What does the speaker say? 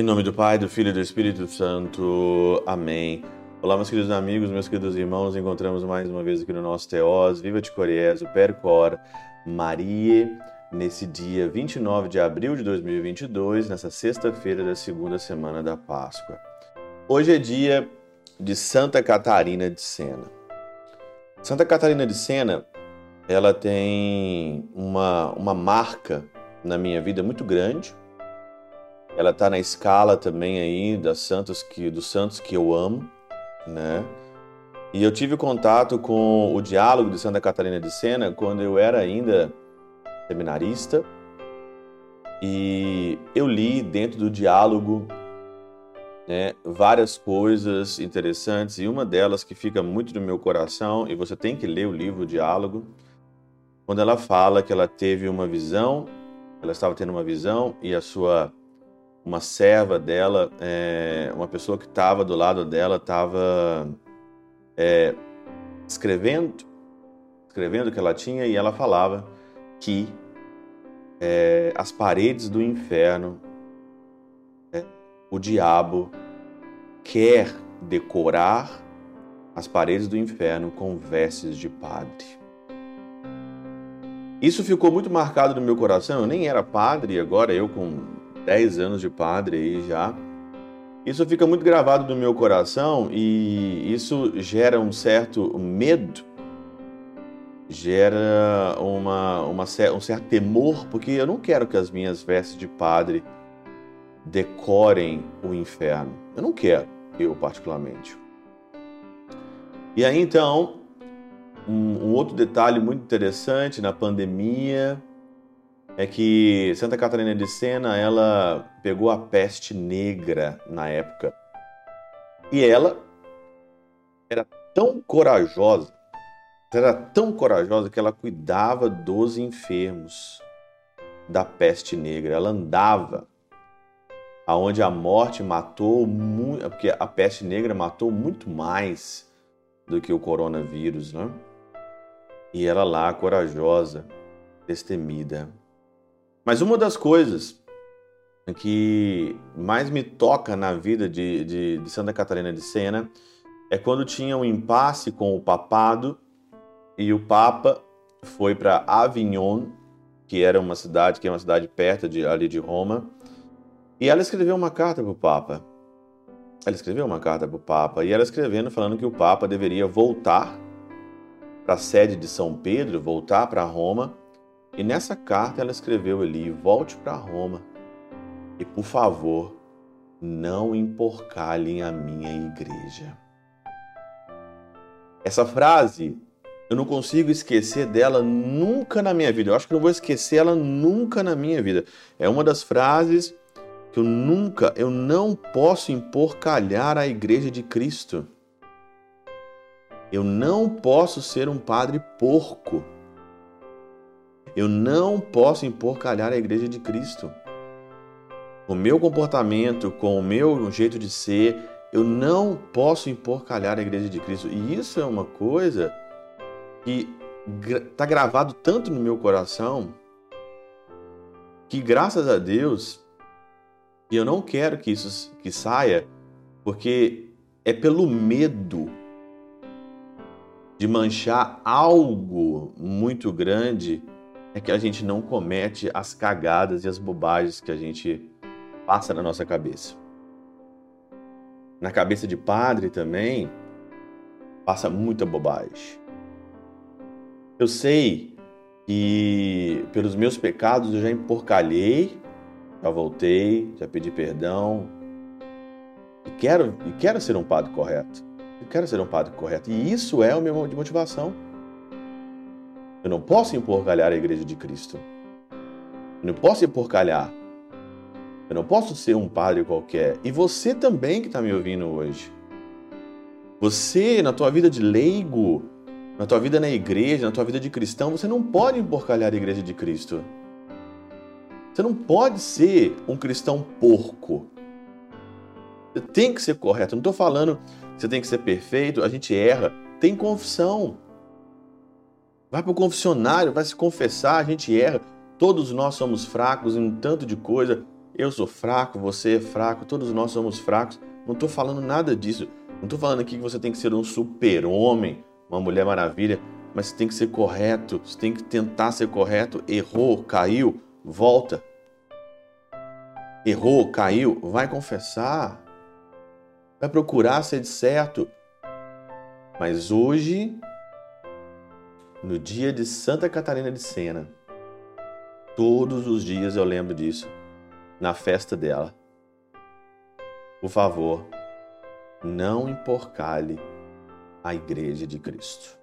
Em nome do Pai, do Filho e do Espírito Santo. Amém. Olá, meus queridos amigos, meus queridos irmãos. Encontramos mais uma vez aqui no nosso Teós. Viva de Coriés, o Percor, Maria, nesse dia 29 de abril de 2022, nessa sexta-feira da segunda semana da Páscoa. Hoje é dia de Santa Catarina de Sena. Santa Catarina de Sena, ela tem uma, uma marca na minha vida muito grande ela está na escala também aí das santos que, dos santos que eu amo, né? E eu tive contato com o diálogo de Santa Catarina de Sena quando eu era ainda seminarista. E eu li dentro do diálogo né, várias coisas interessantes e uma delas que fica muito no meu coração, e você tem que ler o livro Diálogo, quando ela fala que ela teve uma visão, ela estava tendo uma visão e a sua uma serva dela, é, uma pessoa que estava do lado dela, estava é, escrevendo, escrevendo o que ela tinha e ela falava que é, as paredes do inferno, o diabo quer decorar as paredes do inferno com vestes de padre. Isso ficou muito marcado no meu coração. Eu nem era padre, agora eu com 10 anos de padre aí já. Isso fica muito gravado no meu coração e isso gera um certo medo, gera uma, uma, um certo temor, porque eu não quero que as minhas vestes de padre decorem o inferno. Eu não quero, eu particularmente. E aí então, um, um outro detalhe muito interessante na pandemia, é que Santa Catarina de Sena ela pegou a peste negra na época e ela era tão corajosa, era tão corajosa que ela cuidava dos enfermos da peste negra. Ela andava aonde a morte matou muito, porque a peste negra matou muito mais do que o coronavírus, né? E ela lá corajosa, destemida, mas uma das coisas que mais me toca na vida de, de, de Santa Catarina de Sena é quando tinha um impasse com o papado e o Papa foi para Avignon, que era uma cidade que é uma cidade perto de, ali de Roma, e ela escreveu uma carta para o Papa. Ela escreveu uma carta para o Papa e ela escrevendo falando que o Papa deveria voltar para a sede de São Pedro, voltar para Roma e nessa carta ela escreveu ali: volte para Roma e, por favor, não emporcalhem a minha igreja. Essa frase eu não consigo esquecer dela nunca na minha vida. Eu acho que não vou esquecer ela nunca na minha vida. É uma das frases que eu nunca, eu não posso emporcalhar a igreja de Cristo. Eu não posso ser um padre porco. Eu não posso emporcalhar a igreja de Cristo. O meu comportamento, com o meu jeito de ser, eu não posso emporcalhar a igreja de Cristo. E isso é uma coisa que está gravado tanto no meu coração que graças a Deus e eu não quero que isso que saia porque é pelo medo de manchar algo muito grande é que a gente não comete as cagadas e as bobagens que a gente passa na nossa cabeça. Na cabeça de padre também passa muita bobagem. Eu sei que pelos meus pecados eu já emporcalhei, já voltei, já pedi perdão. E quero, e quero ser um padre correto. Eu quero ser um padre correto. E isso é o meu de motivação. Eu não posso emporcalhar a igreja de Cristo. Eu não posso emporcalhar. Eu não posso ser um padre qualquer. E você também que está me ouvindo hoje. Você, na tua vida de leigo, na tua vida na igreja, na tua vida de cristão, você não pode emporcalhar a igreja de Cristo. Você não pode ser um cristão porco. Você tem que ser correto. Não estou falando que você tem que ser perfeito, a gente erra. Tem confissão. Vai para o confessionário, vai se confessar, a gente erra. Todos nós somos fracos em um tanto de coisa. Eu sou fraco, você é fraco, todos nós somos fracos. Não estou falando nada disso. Não estou falando aqui que você tem que ser um super-homem, uma mulher maravilha, mas você tem que ser correto, você tem que tentar ser correto. Errou, caiu, volta. Errou, caiu, vai confessar. Vai procurar ser de certo. Mas hoje, no dia de Santa Catarina de Sena, todos os dias eu lembro disso, na festa dela. Por favor, não emporcalhe a Igreja de Cristo.